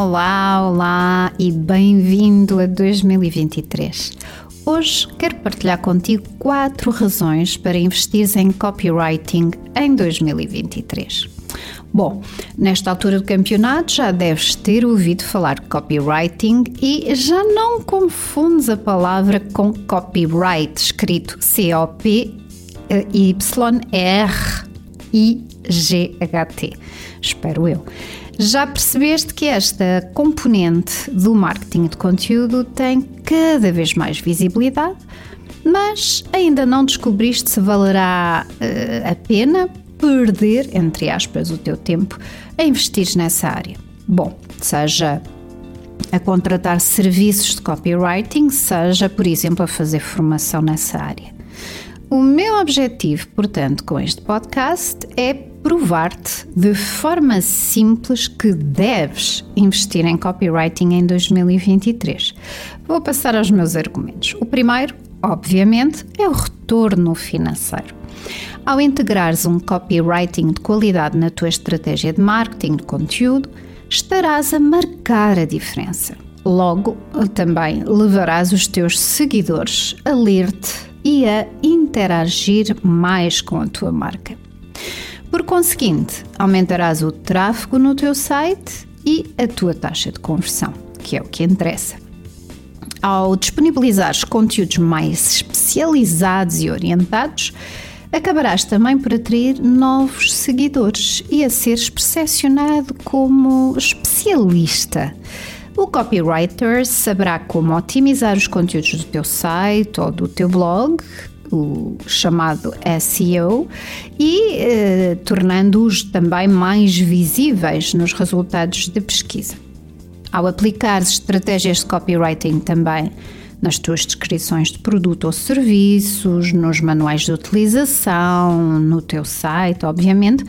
Olá, olá e bem-vindo a 2023. Hoje quero partilhar contigo quatro razões para investir em copywriting em 2023. Bom, nesta altura do campeonato já deves ter ouvido falar de copywriting e já não confundes a palavra com copyright, escrito C-O-P-Y-R-I-G-H-T. Espero eu. Já percebeste que esta componente do marketing de conteúdo tem cada vez mais visibilidade, mas ainda não descobriste se valerá uh, a pena perder, entre aspas, o teu tempo a investir nessa área. Bom, seja a contratar serviços de copywriting, seja, por exemplo, a fazer formação nessa área. O meu objetivo, portanto, com este podcast é provar-te de forma simples que deves investir em copywriting em 2023. Vou passar aos meus argumentos. O primeiro, obviamente, é o retorno financeiro. Ao integrares um copywriting de qualidade na tua estratégia de marketing de conteúdo, estarás a marcar a diferença. Logo, também levarás os teus seguidores a ler-te e a interagir mais com a tua marca. Por conseguinte, aumentarás o tráfego no teu site e a tua taxa de conversão, que é o que interessa. Ao disponibilizares conteúdos mais especializados e orientados, acabarás também por atrair novos seguidores e a seres percepcionado como especialista. O copywriter saberá como otimizar os conteúdos do teu site ou do teu blog o chamado SEO, e eh, tornando-os também mais visíveis nos resultados de pesquisa. Ao aplicar estratégias de copywriting também nas tuas descrições de produto ou serviços, nos manuais de utilização, no teu site, obviamente,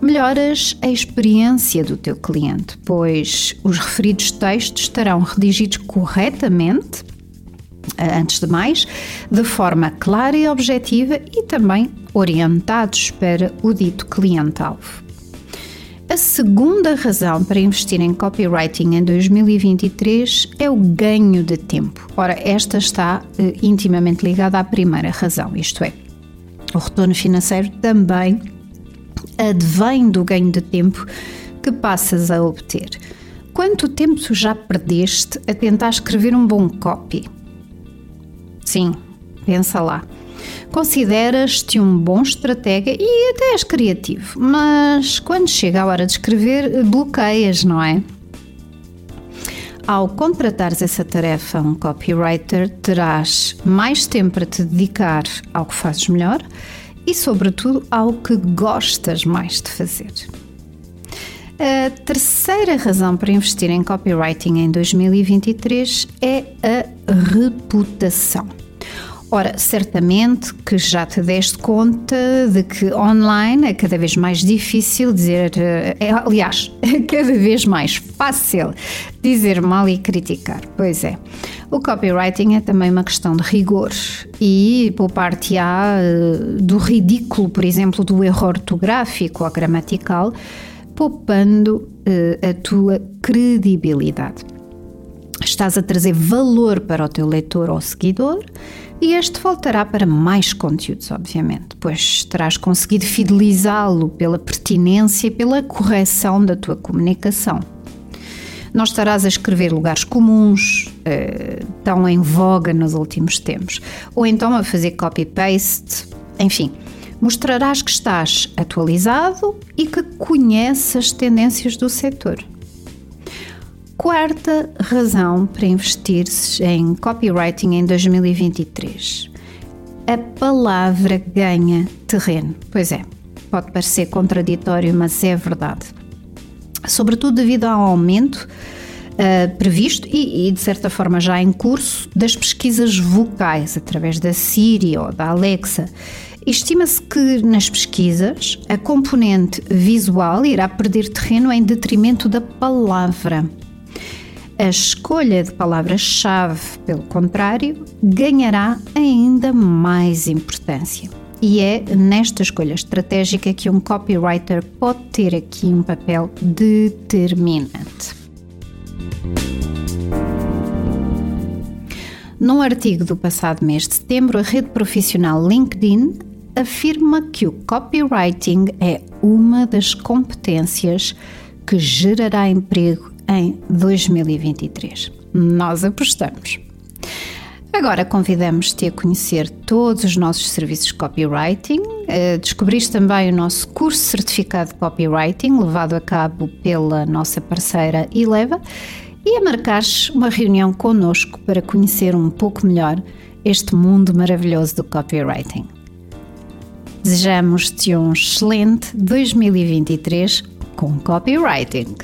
melhoras a experiência do teu cliente, pois os referidos textos estarão redigidos corretamente antes de mais, de forma clara e objetiva e também orientados para o dito cliente-alvo. A segunda razão para investir em copywriting em 2023 é o ganho de tempo. Ora, esta está uh, intimamente ligada à primeira razão, isto é, o retorno financeiro também advém do ganho de tempo que passas a obter. Quanto tempo já perdeste a tentar escrever um bom copy? Sim, pensa lá. Consideras-te um bom estratega e até és criativo, mas quando chega a hora de escrever, bloqueias, não é? Ao contratares essa tarefa um copywriter, terás mais tempo para te dedicar ao que fazes melhor e, sobretudo, ao que gostas mais de fazer. A terceira razão para investir em copywriting em 2023 é a reputação. Ora, certamente que já te deste conta de que online é cada vez mais difícil dizer, é, aliás, é cada vez mais fácil dizer mal e criticar. Pois é. O copywriting é também uma questão de rigor e poupar-te-á eh, do ridículo, por exemplo, do erro ortográfico ou gramatical poupando uh, a tua credibilidade. Estás a trazer valor para o teu leitor ou seguidor e este voltará para mais conteúdos, obviamente, pois terás conseguido fidelizá-lo pela pertinência e pela correção da tua comunicação. Não estarás a escrever lugares comuns, uh, tão em voga nos últimos tempos, ou então a fazer copy-paste, enfim mostrarás que estás atualizado e que conheces as tendências do setor. Quarta razão para investir em copywriting em 2023. A palavra ganha terreno. Pois é, pode parecer contraditório, mas é verdade. Sobretudo devido ao aumento uh, previsto e, e, de certa forma, já em curso das pesquisas vocais através da Siri ou da Alexa Estima-se que nas pesquisas a componente visual irá perder terreno em detrimento da palavra. A escolha de palavras-chave, pelo contrário, ganhará ainda mais importância. E é nesta escolha estratégica que um copywriter pode ter aqui um papel determinante. Num artigo do passado mês de setembro, a rede profissional LinkedIn afirma que o copywriting é uma das competências que gerará emprego em 2023. Nós apostamos. Agora convidamos-te a conhecer todos os nossos serviços de copywriting, a descobrir também o nosso curso certificado de copywriting, levado a cabo pela nossa parceira Eleva, e a marcares uma reunião connosco para conhecer um pouco melhor este mundo maravilhoso do copywriting. Desejamos-te um excelente 2023 com copywriting.